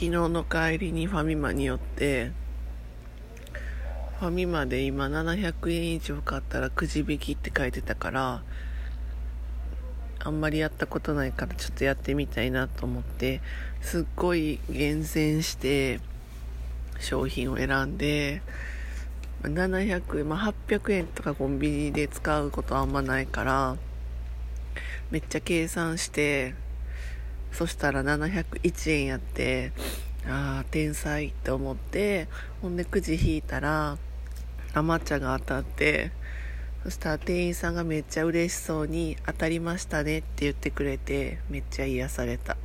昨日の帰りにファミマに寄ってファミマで今700円以上買ったらくじ引きって書いてたからあんまりやったことないからちょっとやってみたいなと思ってすっごい厳選して商品を選んで700円、まあ、800円とかコンビニで使うことあんまないからめっちゃ計算してそしたら701円やってああ天才って思ってほんでくじ引いたら甘茶が当たってそしたら店員さんがめっちゃ嬉しそうに当たりましたねって言ってくれてめっちゃ癒された。